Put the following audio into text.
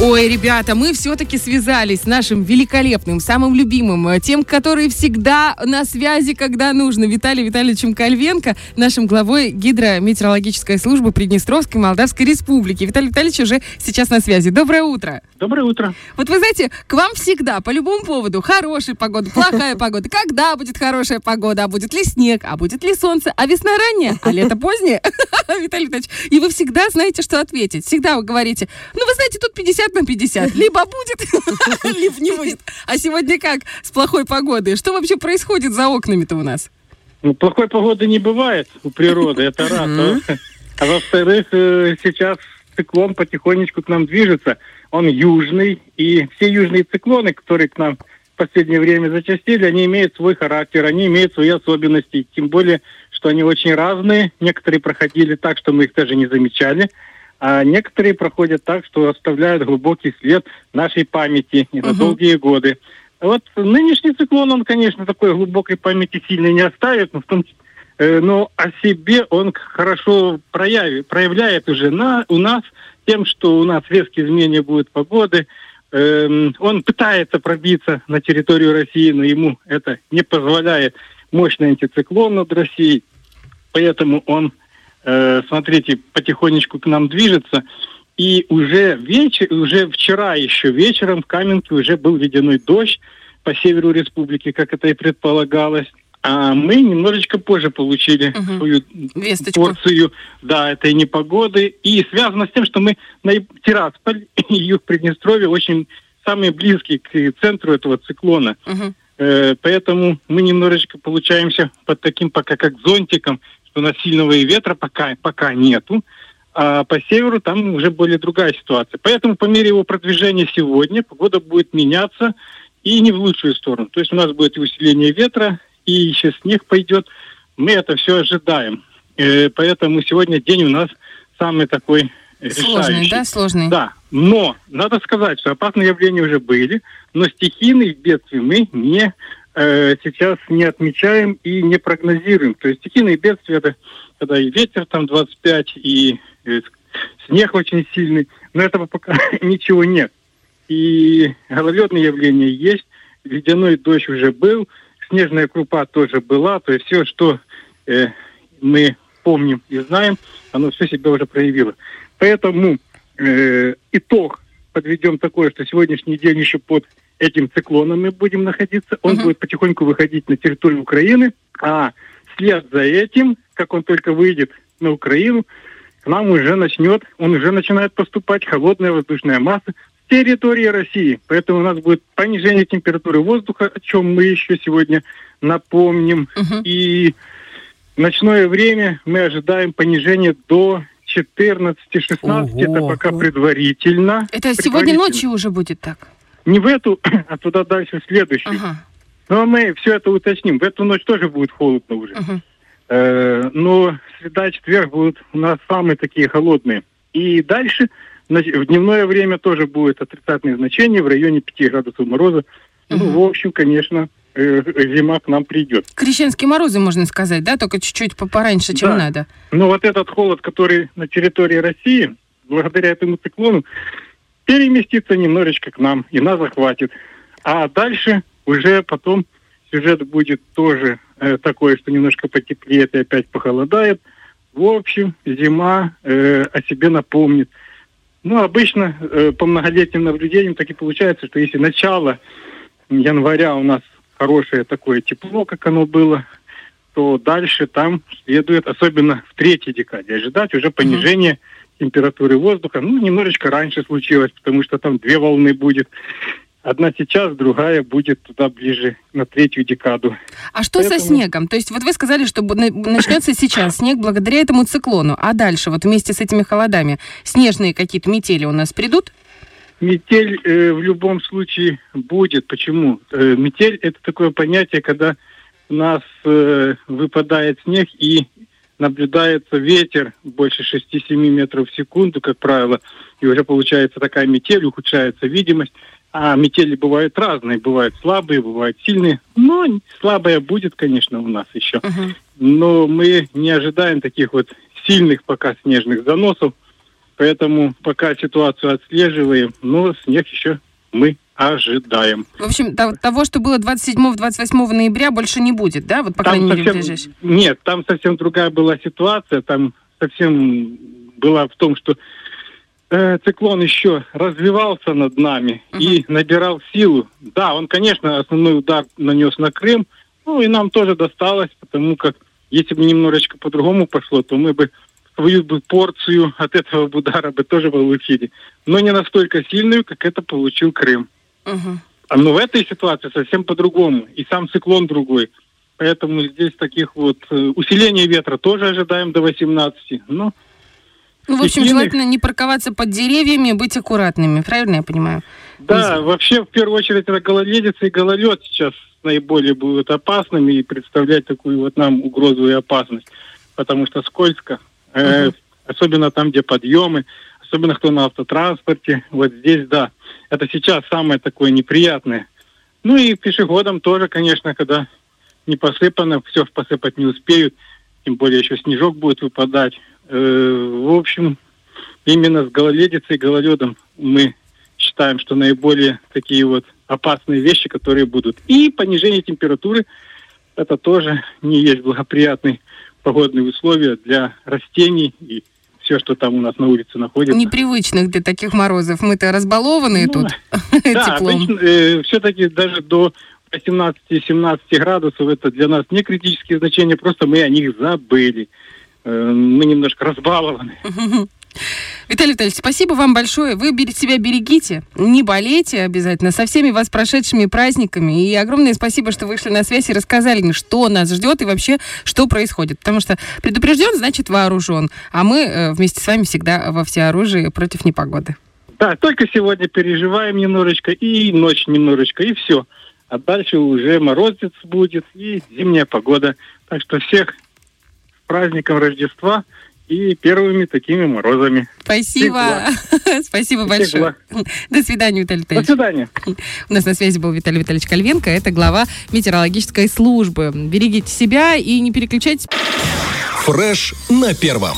Ой, ребята, мы все-таки связались с нашим великолепным, самым любимым, э, тем, который всегда на связи, когда нужно, Виталием Витальевичем Кальвенко, нашим главой гидрометеорологической службы Приднестровской Молдавской Республики. Виталий Витальевич уже сейчас на связи. Доброе утро. Доброе утро. Вот вы знаете, к вам всегда, по любому поводу, хорошая погода, плохая погода. Когда будет хорошая погода, а будет ли снег, а будет ли солнце, а весна ранняя, а лето позднее, Виталий Витальевич. И вы всегда знаете, что ответить. Всегда вы говорите, ну, вы знаете, тут 50 на 50. Либо будет, либо не будет. А сегодня как с плохой погодой? Что вообще происходит за окнами-то у нас? Ну, плохой погоды не бывает у природы, это раз. А, а во-вторых, э, сейчас циклон потихонечку к нам движется. Он южный, и все южные циклоны, которые к нам в последнее время зачастили, они имеют свой характер, они имеют свои особенности. Тем более, что они очень разные. Некоторые проходили так, что мы их даже не замечали а некоторые проходят так, что оставляют глубокий след нашей памяти и на угу. долгие годы. Вот нынешний циклон, он, конечно, такой глубокой памяти сильно не оставит, но в том э, но о себе он хорошо проявит, проявляет уже на, у нас тем, что у нас резкие изменения будут погоды. Эм, он пытается пробиться на территорию России, но ему это не позволяет мощный антициклон над Россией. Поэтому он э, смотрите, потихонечку к нам движется. И уже вечер, уже вчера еще вечером в Каменке уже был ледяной дождь по северу республики, как это и предполагалось. А мы немножечко позже получили угу. свою Весточку. порцию да, этой непогоды. И связано с тем, что мы на Тирасполь и юг Приднестровья очень самые близкие к центру этого циклона. Угу. Э, поэтому мы немножечко получаемся под таким пока как зонтиком нас сильного ветра пока, пока нету, а по северу там уже более другая ситуация. Поэтому по мере его продвижения сегодня погода будет меняться и не в лучшую сторону. То есть у нас будет и усиление ветра, и еще снег пойдет. Мы это все ожидаем. Э, поэтому сегодня день у нас самый такой решающий. Сложный, да, сложный? Да. Но надо сказать, что опасные явления уже были, но стихийных бедствий мы не э, сейчас не отмечаем и не прогнозируем. То есть стихийные бедствия это когда и ветер там 25, и, и снег очень сильный, но этого пока ничего нет. И гололедные явления есть, ледяной дождь уже был, снежная крупа тоже была, то есть все, что э, мы помним и знаем, оно все себя уже проявило. Поэтому э, итог подведем такой, что сегодняшний день еще под этим циклоном мы будем находиться. Он uh-huh. будет потихоньку выходить на территорию Украины, а вслед за этим, как он только выйдет на Украину, к нам уже начнет, он уже начинает поступать холодная воздушная масса с территории России. Поэтому у нас будет понижение температуры воздуха, о чем мы еще сегодня напомним. Uh-huh. И в ночное время мы ожидаем понижение до 14-16, это пока предварительно. Это предварительно. сегодня ночью уже будет так? Не в эту, а туда дальше в следующую. Ага. Но ну, а мы все это уточним. В эту ночь тоже будет холодно уже. Ага. Э, но среда четверг будут у нас самые такие холодные. И дальше в дневное время тоже будет отрицательное значение в районе 5 градусов мороза. Угу. Ну, в общем, конечно, э, зима к нам придет. Крещенские морозы, можно сказать, да? Только чуть-чуть пораньше, чем да. надо. Но вот этот холод, который на территории России, благодаря этому циклону, переместиться немножечко к нам, и нас захватит. А дальше уже потом сюжет будет тоже э, такой, что немножко потеплеет и опять похолодает. В общем, зима э, о себе напомнит. Ну, обычно э, по многолетним наблюдениям так и получается, что если начало января у нас хорошее такое тепло, как оно было, то дальше там следует, особенно в третьей декаде, ожидать уже понижение mm-hmm температуры воздуха. Ну, немножечко раньше случилось, потому что там две волны будет. Одна сейчас, другая будет туда ближе, на третью декаду. А что Поэтому... со снегом? То есть вот вы сказали, что начнется сейчас снег благодаря этому циклону. А дальше, вот вместе с этими холодами, снежные какие-то метели у нас придут? Метель э, в любом случае будет. Почему? Э, метель – это такое понятие, когда у нас э, выпадает снег и наблюдается ветер больше 6-7 метров в секунду, как правило, и уже получается такая метель, ухудшается видимость. А метели бывают разные, бывают слабые, бывают сильные. Но слабая будет, конечно, у нас еще. Uh-huh. Но мы не ожидаем таких вот сильных пока снежных заносов. Поэтому пока ситуацию отслеживаем, но снег еще мы ожидаем. В общем, того, что было 27-28 ноября, больше не будет, да? Вот, по там крайней совсем, мере, Нет, там совсем другая была ситуация. Там совсем была в том, что э, циклон еще развивался над нами uh-huh. и набирал силу. Да, он, конечно, основной удар нанес на Крым, ну и нам тоже досталось, потому как если бы немножечко по-другому пошло, то мы бы свою бы порцию от этого удара бы тоже получили. Но не настолько сильную, как это получил Крым. Uh-huh. Но в этой ситуации совсем по-другому. И сам циклон другой. Поэтому здесь таких вот э, усиления ветра тоже ожидаем до 18. Но ну, в общем, желательно не парковаться под деревьями, быть аккуратными, правильно я понимаю? Да, Из... вообще, в первую очередь, это гололедица и гололед сейчас наиболее будут опасными и представлять такую вот нам угрозу и опасность, потому что скользко, э, uh-huh. особенно там, где подъемы, особенно кто на автотранспорте, вот здесь, да, это сейчас самое такое неприятное. Ну и пешеходам тоже, конечно, когда не посыпано, все посыпать не успеют, тем более еще снежок будет выпадать. Э, в общем, именно с гололедицей и гололедом мы считаем, что наиболее такие вот опасные вещи, которые будут. И понижение температуры, это тоже не есть благоприятные погодные условия для растений и все, что там у нас на улице находится. Непривычных для таких морозов. Мы-то разбалованные ну, тут да, теплом. Э, все-таки даже до 18-17 градусов это для нас не критические значения, просто мы о них забыли. Э, мы немножко разбалованы. Виталий Витальевич, спасибо вам большое. Вы себя берегите, не болейте обязательно. Со всеми вас прошедшими праздниками. И огромное спасибо, что вышли на связь и рассказали что нас ждет и вообще, что происходит. Потому что предупрежден, значит вооружен. А мы э, вместе с вами всегда во всеоружии против непогоды. Да, только сегодня переживаем немножечко, и ночь немножечко, и все. А дальше уже морозец будет, и зимняя погода. Так что всех с праздником Рождества – и первыми такими морозами. Спасибо. Спасибо большое. До свидания, Виталий Витальевич. До свидания. У нас на связи был Виталий Витальевич Кальвенко. Это глава метеорологической службы. Берегите себя и не переключайтесь. Фреш на первом.